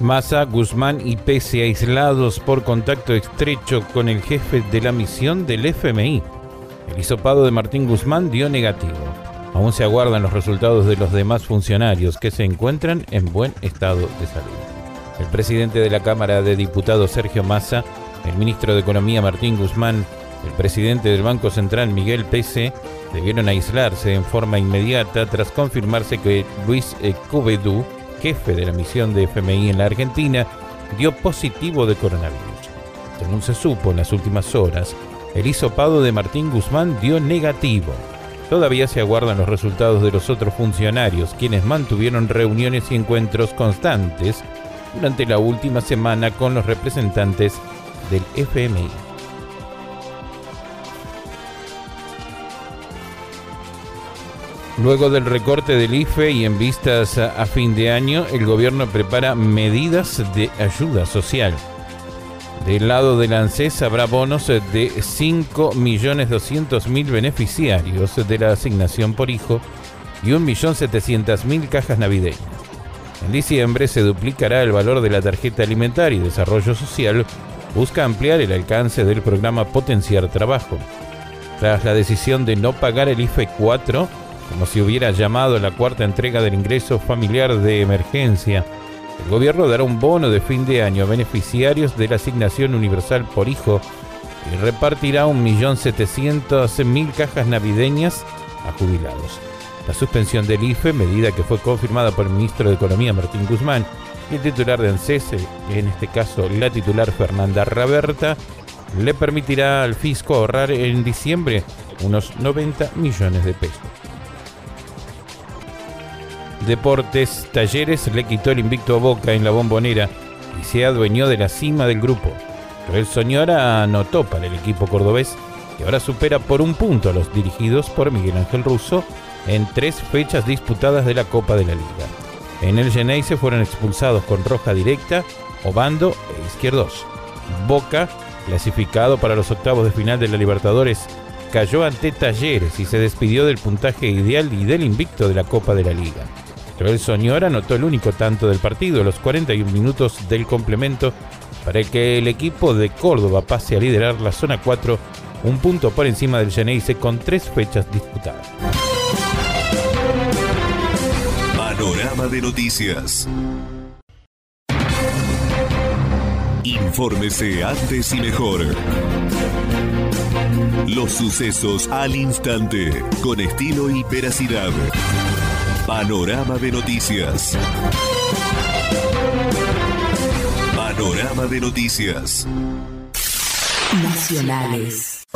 Massa, Guzmán y Pese aislados por contacto estrecho con el jefe de la misión del FMI. El hisopado de Martín Guzmán dio negativo. Aún se aguardan los resultados de los demás funcionarios que se encuentran en buen estado de salud. El presidente de la Cámara de Diputados Sergio Massa, el ministro de Economía Martín Guzmán, el presidente del Banco Central Miguel Pese debieron aislarse en forma inmediata tras confirmarse que Luis Cuvedú, jefe de la misión de FMI en la Argentina, dio positivo de coronavirus. Según se supo en las últimas horas, el hisopado de Martín Guzmán dio negativo. Todavía se aguardan los resultados de los otros funcionarios, quienes mantuvieron reuniones y encuentros constantes durante la última semana con los representantes del FMI. Luego del recorte del IFE y en vistas a fin de año, el gobierno prepara medidas de ayuda social. Del lado del ANSES habrá bonos de 5.200.000 beneficiarios de la asignación por hijo y 1.700.000 cajas navideñas. En diciembre se duplicará el valor de la tarjeta alimentaria y desarrollo social. Busca ampliar el alcance del programa Potenciar Trabajo. Tras la decisión de no pagar el IFE 4, como si hubiera llamado la cuarta entrega del ingreso familiar de emergencia. El gobierno dará un bono de fin de año a beneficiarios de la asignación universal por hijo y repartirá 1.700.000 cajas navideñas a jubilados. La suspensión del IFE, medida que fue confirmada por el ministro de Economía Martín Guzmán y el titular de ANSES, en este caso la titular Fernanda Raberta, le permitirá al fisco ahorrar en diciembre unos 90 millones de pesos. Deportes Talleres le quitó el invicto a Boca en la bombonera y se adueñó de la cima del grupo. Joel Soñora anotó para el equipo cordobés y ahora supera por un punto a los dirigidos por Miguel Ángel Russo en tres fechas disputadas de la Copa de la Liga. En el Genei se fueron expulsados con roja directa Obando e Izquierdos. Boca, clasificado para los octavos de final de la Libertadores, cayó ante Talleres y se despidió del puntaje ideal y del invicto de la Copa de la Liga. Joel Soñora anotó el único tanto del partido, los 41 minutos del complemento, para que el equipo de Córdoba pase a liderar la zona 4, un punto por encima del Geneise con tres fechas disputadas. Panorama de noticias. Infórmese antes y mejor. Los sucesos al instante, con estilo y veracidad. Panorama de noticias. Panorama de noticias. Nacionales.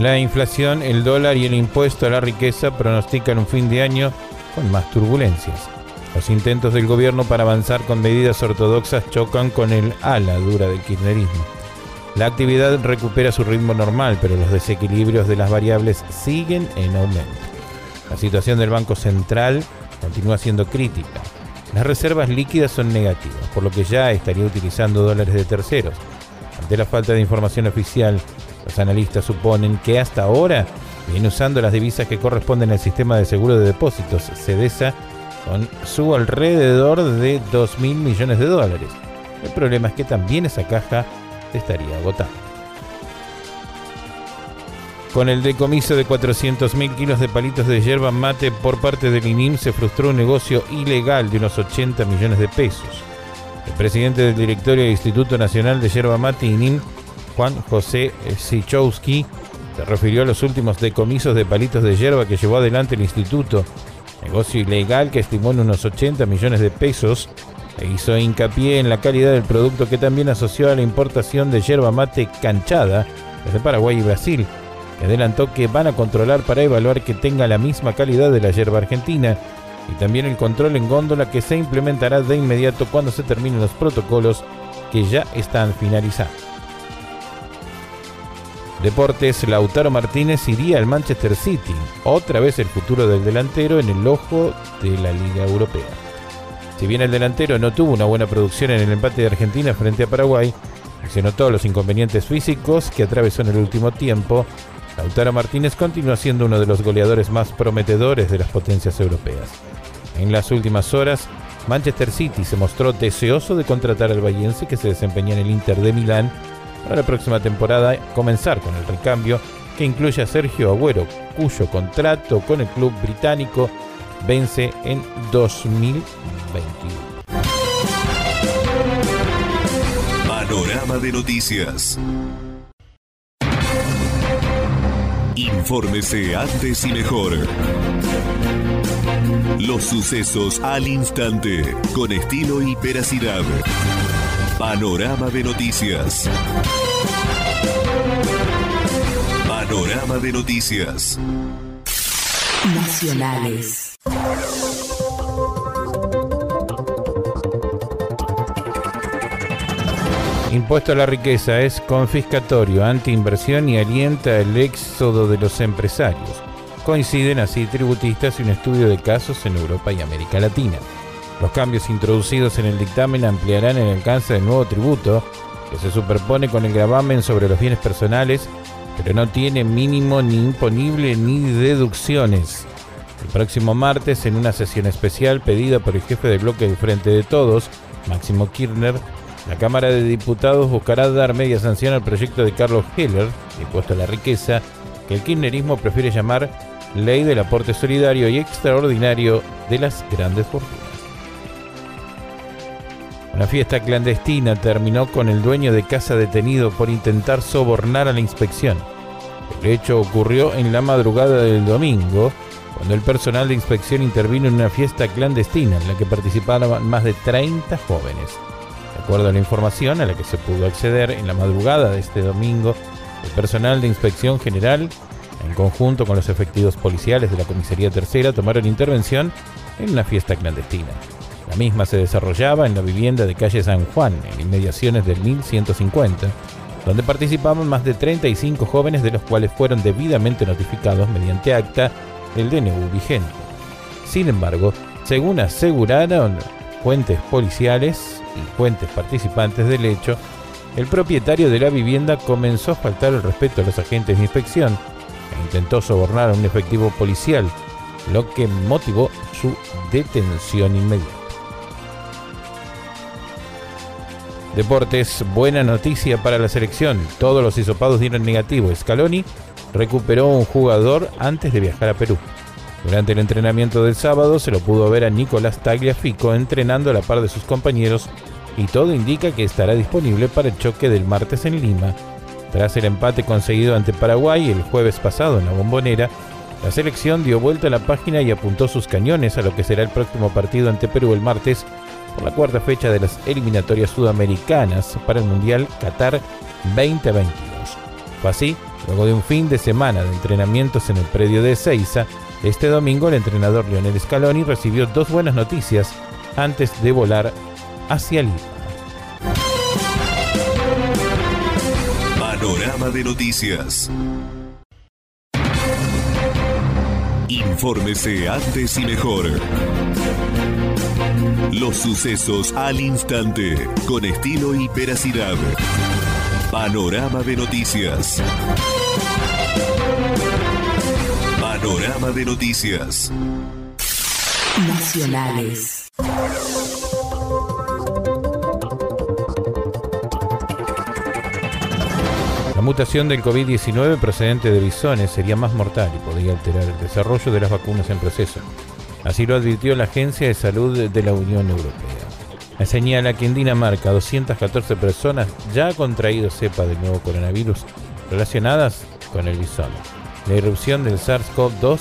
La inflación, el dólar y el impuesto a la riqueza pronostican un fin de año con más turbulencias. Los intentos del gobierno para avanzar con medidas ortodoxas chocan con el ala dura del kirchnerismo. La actividad recupera su ritmo normal, pero los desequilibrios de las variables siguen en aumento. La situación del Banco Central continúa siendo crítica. Las reservas líquidas son negativas, por lo que ya estaría utilizando dólares de terceros. Ante la falta de información oficial, los analistas suponen que hasta ahora viene usando las divisas que corresponden al sistema de seguro de depósitos, CEDESA, con su alrededor de 2 mil millones de dólares. El problema es que también esa caja estaría agotada. Con el decomiso de 400.000 kilos de palitos de yerba mate por parte del INIM se frustró un negocio ilegal de unos 80 millones de pesos. El presidente del directorio del Instituto Nacional de Yerba Mate INIM, Juan José Sichowski, se refirió a los últimos decomisos de palitos de yerba que llevó adelante el instituto, negocio ilegal que estimó en unos 80 millones de pesos hizo hincapié en la calidad del producto que también asoció a la importación de yerba mate canchada desde Paraguay y Brasil, adelantó que van a controlar para evaluar que tenga la misma calidad de la yerba argentina y también el control en góndola que se implementará de inmediato cuando se terminen los protocolos que ya están finalizados. Deportes, Lautaro Martínez iría al Manchester City, otra vez el futuro del delantero en el ojo de la Liga Europea. Si bien el delantero no tuvo una buena producción en el empate de Argentina frente a Paraguay, se notó los inconvenientes físicos que atravesó en el último tiempo, Lautaro Martínez continúa siendo uno de los goleadores más prometedores de las potencias europeas. En las últimas horas, Manchester City se mostró deseoso de contratar al Bayense que se desempeña en el Inter de Milán para la próxima temporada comenzar con el recambio que incluye a Sergio Agüero, cuyo contrato con el club británico vence en 2021. Panorama de noticias. Infórmese antes y mejor. Los sucesos al instante, con estilo y veracidad. Panorama de noticias. Panorama de noticias. Nacionales. Impuesto a la riqueza es confiscatorio, antiinversión y alienta el éxodo de los empresarios. Coinciden así tributistas y un estudio de casos en Europa y América Latina. Los cambios introducidos en el dictamen ampliarán el alcance del nuevo tributo, que se superpone con el gravamen sobre los bienes personales, pero no tiene mínimo ni imponible ni deducciones. El próximo martes, en una sesión especial pedida por el jefe del bloque del Frente de Todos, Máximo Kirchner, la Cámara de Diputados buscará dar media sanción al proyecto de Carlos Heller, impuesto a la riqueza, que el kirchnerismo prefiere llamar Ley del Aporte Solidario y Extraordinario de las Grandes Fortunas. Una fiesta clandestina terminó con el dueño de casa detenido por intentar sobornar a la inspección. El hecho ocurrió en la madrugada del domingo, cuando el personal de inspección intervino en una fiesta clandestina en la que participaban más de 30 jóvenes. De acuerdo a la información a la que se pudo acceder en la madrugada de este domingo, el personal de inspección general, en conjunto con los efectivos policiales de la Comisaría Tercera, tomaron intervención en una fiesta clandestina. La misma se desarrollaba en la vivienda de calle San Juan, en inmediaciones del 1150, donde participaban más de 35 jóvenes de los cuales fueron debidamente notificados mediante acta el DNU vigente. Sin embargo, según aseguraron fuentes policiales y fuentes participantes del hecho, el propietario de la vivienda comenzó a faltar el respeto a los agentes de inspección e intentó sobornar a un efectivo policial, lo que motivó su detención inmediata. Deportes, buena noticia para la selección. Todos los hisopados dieron negativo. Scaloni recuperó un jugador antes de viajar a Perú. Durante el entrenamiento del sábado se lo pudo ver a Nicolás Tagliafico entrenando a la par de sus compañeros y todo indica que estará disponible para el choque del martes en Lima. Tras el empate conseguido ante Paraguay el jueves pasado en la bombonera, la selección dio vuelta a la página y apuntó sus cañones a lo que será el próximo partido ante Perú el martes por la cuarta fecha de las eliminatorias sudamericanas para el Mundial Qatar 2022. Fue así, luego de un fin de semana de entrenamientos en el predio de Ezeiza, este domingo el entrenador Lionel Scaloni recibió dos buenas noticias antes de volar hacia Lima. Panorama de noticias. Infórmese antes y mejor. Los sucesos al instante, con estilo y veracidad. Panorama de noticias. Panorama de noticias. Nacionales. La mutación del COVID-19 procedente de bisones sería más mortal y podría alterar el desarrollo de las vacunas en proceso. Así lo advirtió la Agencia de Salud de la Unión Europea. Señala que en Dinamarca 214 personas ya han contraído cepa del nuevo coronavirus relacionadas con el bisón. La irrupción del SARS-CoV-2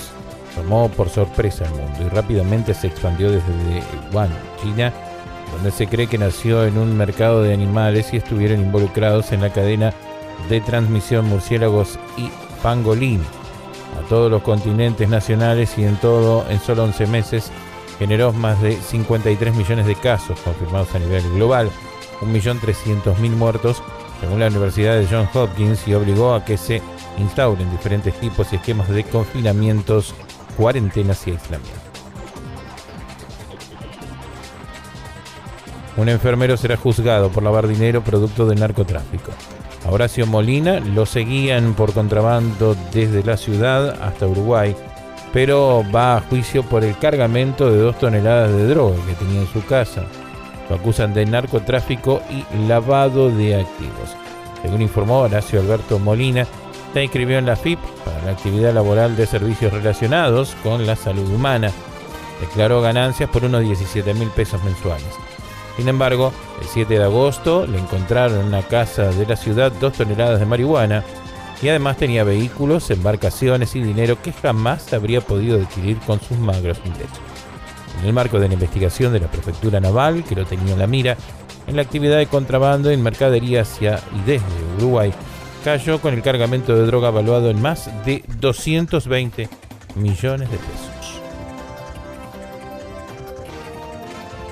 tomó por sorpresa al mundo y rápidamente se expandió desde Wuhan, China, donde se cree que nació en un mercado de animales y estuvieron involucrados en la cadena de transmisión murciélagos y pangolín a todos los continentes nacionales y en todo en solo 11 meses generó más de 53 millones de casos confirmados a nivel global, 1.300.000 muertos, según la Universidad de Johns Hopkins, y obligó a que se instauren diferentes tipos y esquemas de confinamientos, cuarentenas y aislamiento. Un enfermero será juzgado por lavar dinero producto del narcotráfico. A Horacio Molina lo seguían por contrabando desde la ciudad hasta Uruguay, pero va a juicio por el cargamento de dos toneladas de droga que tenía en su casa. Lo acusan de narcotráfico y lavado de activos. Según informó Horacio Alberto Molina, se inscribió en la FIP para la actividad laboral de servicios relacionados con la salud humana. Declaró ganancias por unos 17 mil pesos mensuales. Sin embargo, el 7 de agosto le encontraron en una casa de la ciudad dos toneladas de marihuana y además tenía vehículos, embarcaciones y dinero que jamás habría podido adquirir con sus magros ingresos. En el marco de la investigación de la Prefectura Naval, que lo tenía en la mira, en la actividad de contrabando en mercadería hacia y desde Uruguay, cayó con el cargamento de droga valuado en más de 220 millones de pesos.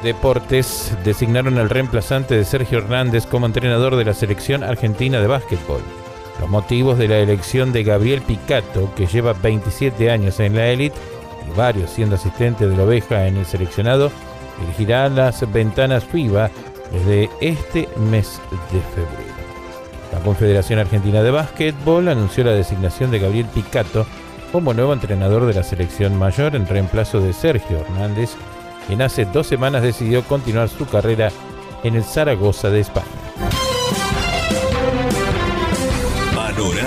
Deportes designaron al reemplazante de Sergio Hernández como entrenador de la selección argentina de básquetbol. Los motivos de la elección de Gabriel Picato, que lleva 27 años en la élite y varios siendo asistente de la oveja en el seleccionado, dirigirá las ventanas FIBA desde este mes de febrero. La Confederación Argentina de Básquetbol anunció la designación de Gabriel Picato como nuevo entrenador de la selección mayor en reemplazo de Sergio Hernández, quien hace dos semanas decidió continuar su carrera en el Zaragoza de España.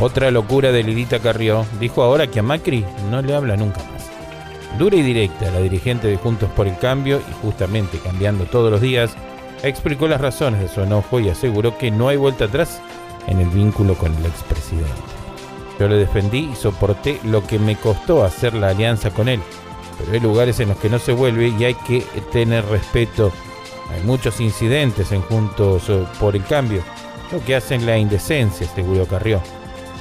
Otra locura de Lilita Carrió dijo ahora que a Macri no le habla nunca más. Dura y directa, la dirigente de Juntos por el Cambio, y justamente cambiando todos los días, explicó las razones de su enojo y aseguró que no hay vuelta atrás en el vínculo con el expresidente. Yo le defendí y soporté lo que me costó hacer la alianza con él pero hay lugares en los que no se vuelve y hay que tener respeto. Hay muchos incidentes en Juntos eh, por el Cambio, lo que hacen la indecencia, seguro Carrió.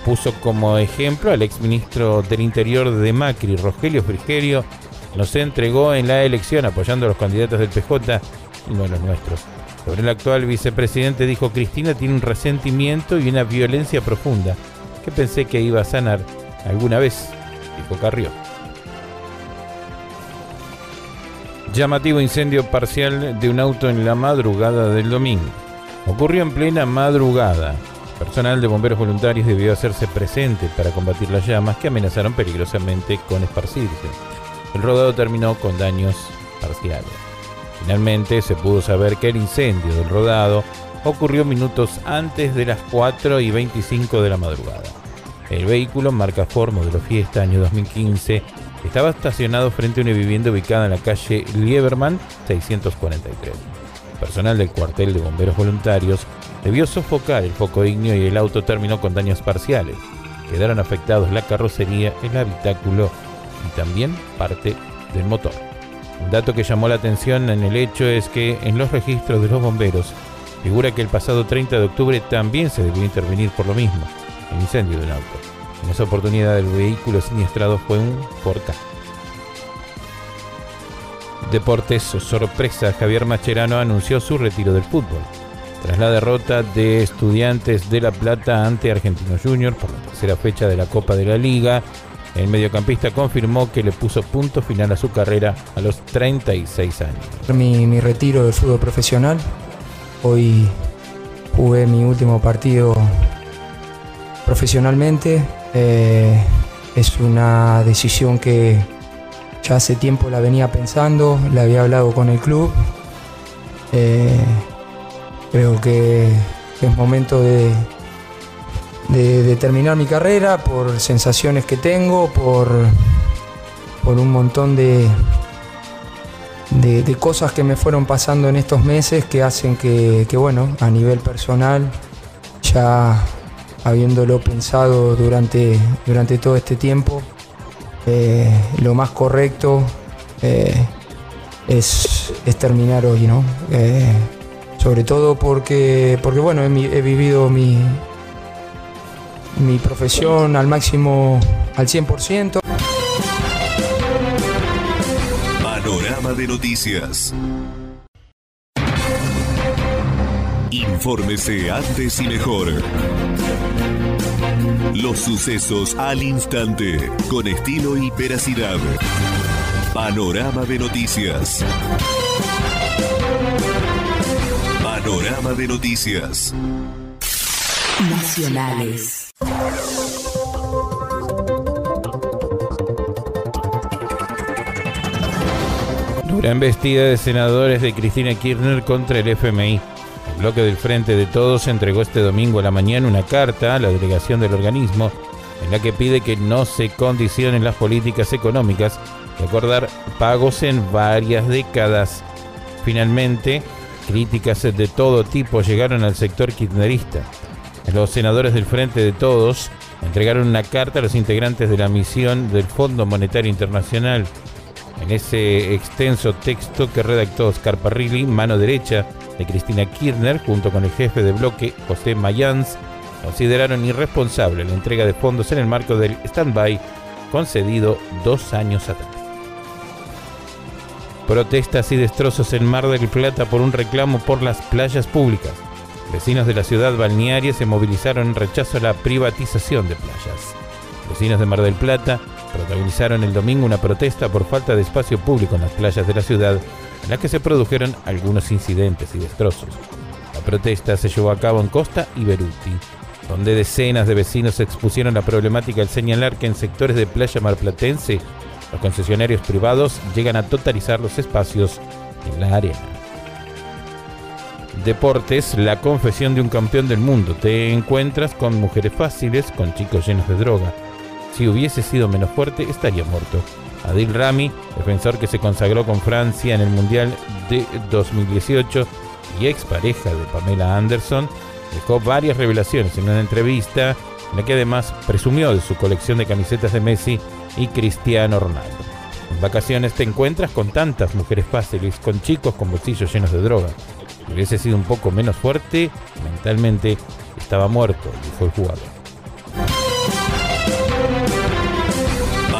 Puso como ejemplo al exministro del Interior de Macri, Rogelio Frigerio, nos entregó en la elección apoyando a los candidatos del PJ y no a los nuestros. Sobre el actual vicepresidente dijo Cristina tiene un resentimiento y una violencia profunda que pensé que iba a sanar alguna vez, dijo Carrió. Llamativo incendio parcial de un auto en la madrugada del domingo. Ocurrió en plena madrugada. Personal de bomberos voluntarios debió hacerse presente para combatir las llamas que amenazaron peligrosamente con esparcirse. El rodado terminó con daños parciales. Finalmente se pudo saber que el incendio del rodado ocurrió minutos antes de las 4 y 25 de la madrugada. El vehículo, marca Ford modelo Fiesta año 2015, estaba estacionado frente a una vivienda ubicada en la calle Lieberman 643. Personal del cuartel de bomberos voluntarios debió sofocar el foco ignio y el auto terminó con daños parciales. Quedaron afectados la carrocería, el habitáculo y también parte del motor. Un dato que llamó la atención en el hecho es que en los registros de los bomberos figura que el pasado 30 de octubre también se debió intervenir por lo mismo, el incendio de un auto. En esa oportunidad el vehículo siniestrado fue un Porca. Deportes sorpresa, Javier Macherano anunció su retiro del fútbol. Tras la derrota de Estudiantes de La Plata ante Argentino Junior por la tercera fecha de la Copa de la Liga, el mediocampista confirmó que le puso punto final a su carrera a los 36 años. Mi, mi retiro del fútbol profesional. Hoy jugué mi último partido profesionalmente eh, es una decisión que hace tiempo la venía pensando, la había hablado con el club. Eh, creo que es momento de, de, terminar mi carrera por sensaciones que tengo, por, por un montón de, de, cosas que me fueron pasando en estos meses que hacen que, bueno, a nivel personal, ya habiéndolo pensado durante, durante todo este tiempo, eh, lo más correcto eh, es, terminar hoy, ¿no? Eh, sobre todo porque, porque bueno, he, vivido mi, mi profesión al máximo, al 100%. Panorama de noticias. Infórmese antes y mejor. Los sucesos al instante, con estilo y veracidad. Panorama de noticias. Panorama de noticias. Nacionales. Dura embestida de senadores de Cristina Kirchner contra el FMI. Bloque del Frente de Todos entregó este domingo a la mañana una carta a la delegación del organismo en la que pide que no se condicionen las políticas económicas y acordar pagos en varias décadas. Finalmente, críticas de todo tipo llegaron al sector kirchnerista. Los senadores del Frente de Todos entregaron una carta a los integrantes de la misión del Fondo Monetario Internacional. En ese extenso texto que redactó Oscar Parrilli, mano derecha de Cristina Kirchner, junto con el jefe de bloque José Mayans, consideraron irresponsable la entrega de fondos en el marco del stand-by concedido dos años atrás. Protestas y destrozos en Mar del Plata por un reclamo por las playas públicas. Vecinos de la ciudad balnearia se movilizaron en rechazo a la privatización de playas. Vecinos de Mar del Plata protagonizaron el domingo una protesta por falta de espacio público en las playas de la ciudad, en la que se produjeron algunos incidentes y destrozos. La protesta se llevó a cabo en Costa y Beruti, donde decenas de vecinos expusieron la problemática al señalar que en sectores de playa marplatense los concesionarios privados llegan a totalizar los espacios en la arena. Deportes, la confesión de un campeón del mundo. Te encuentras con mujeres fáciles, con chicos llenos de droga. Si hubiese sido menos fuerte, estaría muerto. Adil Rami, defensor que se consagró con Francia en el Mundial de 2018 y expareja de Pamela Anderson, dejó varias revelaciones en una entrevista en la que además presumió de su colección de camisetas de Messi y Cristiano Ronaldo. En vacaciones te encuentras con tantas mujeres fáciles, con chicos con bolsillos llenos de droga. Si hubiese sido un poco menos fuerte, mentalmente estaba muerto, dijo el jugador.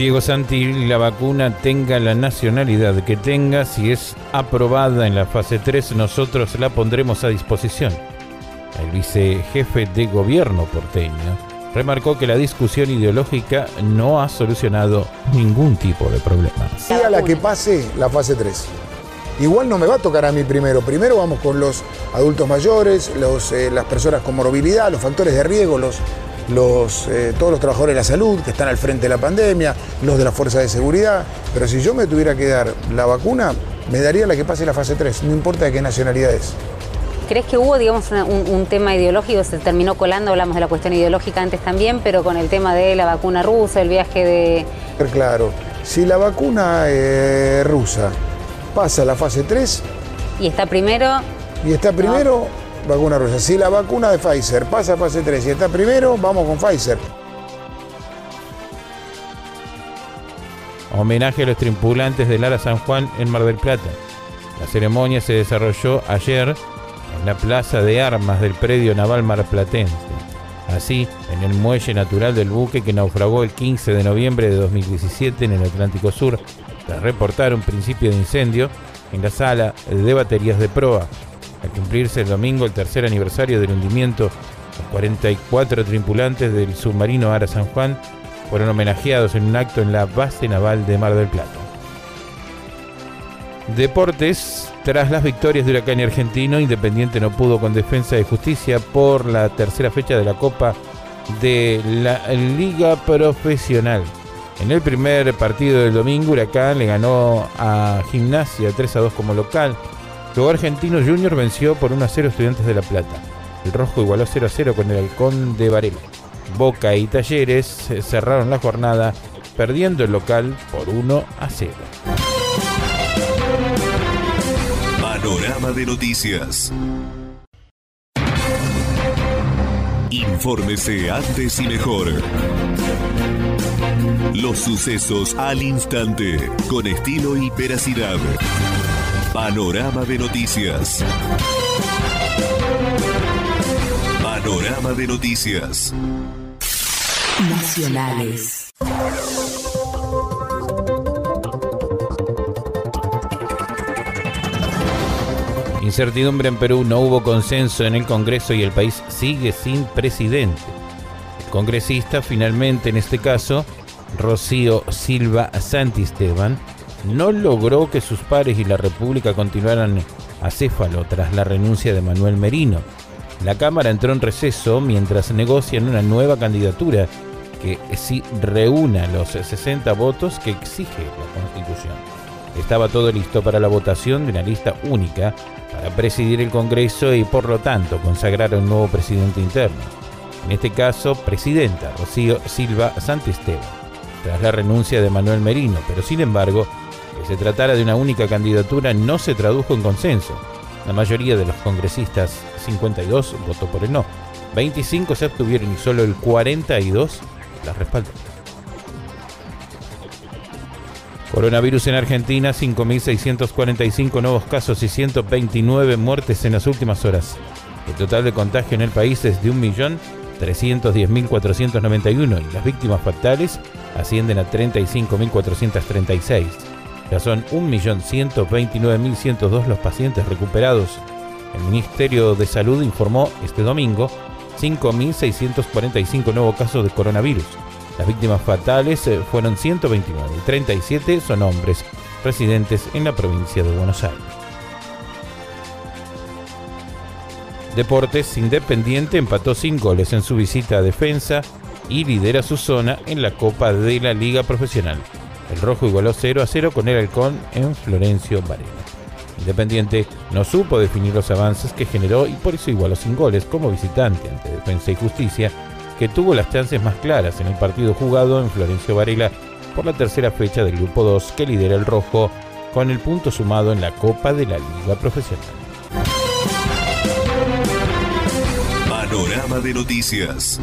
Diego Santi, la vacuna tenga la nacionalidad que tenga, si es aprobada en la fase 3, nosotros la pondremos a disposición. El vicejefe de gobierno porteño remarcó que la discusión ideológica no ha solucionado ningún tipo de problema. Sea la que pase la fase 3. Igual no me va a tocar a mí primero. Primero vamos con los adultos mayores, los, eh, las personas con morbilidad, los factores de riesgo, los, los, eh, todos los trabajadores de la salud que están al frente de la pandemia, los de la fuerza de seguridad. Pero si yo me tuviera que dar la vacuna, me daría la que pase la fase 3, no importa de qué nacionalidad es. ¿Crees que hubo, digamos, un, tema ideológico? Se terminó colando, hablamos de la cuestión ideológica antes también, pero con el tema de la vacuna rusa, el viaje de... Claro, si la vacuna eh, rusa pasa a la fase 3... Y está primero... Y está primero, vacuna rusa. Si la vacuna de Pfizer pasa a fase 3 y está primero, vamos con Pfizer. Homenaje a los tripulantes del Lara San Juan en Mar del Plata. La ceremonia se desarrolló ayer la plaza de armas del predio naval marplatense. Así, en el muelle natural del buque que naufragó el 15 de noviembre de 2017 en el Atlántico Sur, tras reportar un principio de incendio en la sala de baterías de proa. Al cumplirse el domingo el tercer aniversario del hundimiento, los 44 tripulantes del submarino Ara San Juan fueron homenajeados en un acto en la base naval de Mar del Plata. Deportes, tras las victorias de Huracán y Argentino, Independiente no pudo con defensa de justicia por la tercera fecha de la Copa de la Liga Profesional. En el primer partido del domingo, Huracán le ganó a Gimnasia 3 a 2 como local. Luego Argentino Junior venció por 1 a 0 Estudiantes de La Plata. El Rojo igualó 0 a 0 con el Halcón de Varela. Boca y Talleres cerraron la jornada perdiendo el local por 1 a 0. Panorama de noticias. Infórmese antes y mejor. Los sucesos al instante, con estilo y veracidad. Panorama de noticias. Panorama de noticias. Nacionales. Incertidumbre en Perú, no hubo consenso en el Congreso y el país sigue sin presidente. El congresista finalmente, en este caso, Rocío Silva Santisteban, no logró que sus pares y la República continuaran acéfalo tras la renuncia de Manuel Merino. La Cámara entró en receso mientras negocian una nueva candidatura que sí reúna los 60 votos que exige la Constitución. Estaba todo listo para la votación de una lista única para presidir el Congreso y por lo tanto consagrar a un nuevo presidente interno. En este caso, presidenta Rocío Silva Santisteban, tras la renuncia de Manuel Merino, pero sin embargo, se tratara de una única candidatura no se tradujo en consenso. La mayoría de los congresistas, 52, votó por el no. 25 se abstuvieron y solo el 42 la respaldó. Coronavirus en Argentina, 5.645 nuevos casos y 129 muertes en las últimas horas. El total de contagio en el país es de 1.310.491 y las víctimas fatales ascienden a 35.436. Ya son 1.129.102 los pacientes recuperados. El Ministerio de Salud informó este domingo 5.645 nuevos casos de coronavirus. Las víctimas fatales eh, fueron 129 y 37 son hombres residentes en la provincia de Buenos Aires. Deportes Independiente empató sin goles en su visita a defensa y lidera su zona en la Copa de la Liga Profesional. El Rojo igualó 0 a 0 con el Halcón en Florencio Varela. Independiente no supo definir los avances que generó y por eso igualó sin goles como visitante ante Defensa y Justicia, que tuvo las chances más claras en el partido jugado en Florencio Varela por la tercera fecha del Grupo 2 que lidera el Rojo con el punto sumado en la Copa de la Liga Profesional. Panorama de noticias.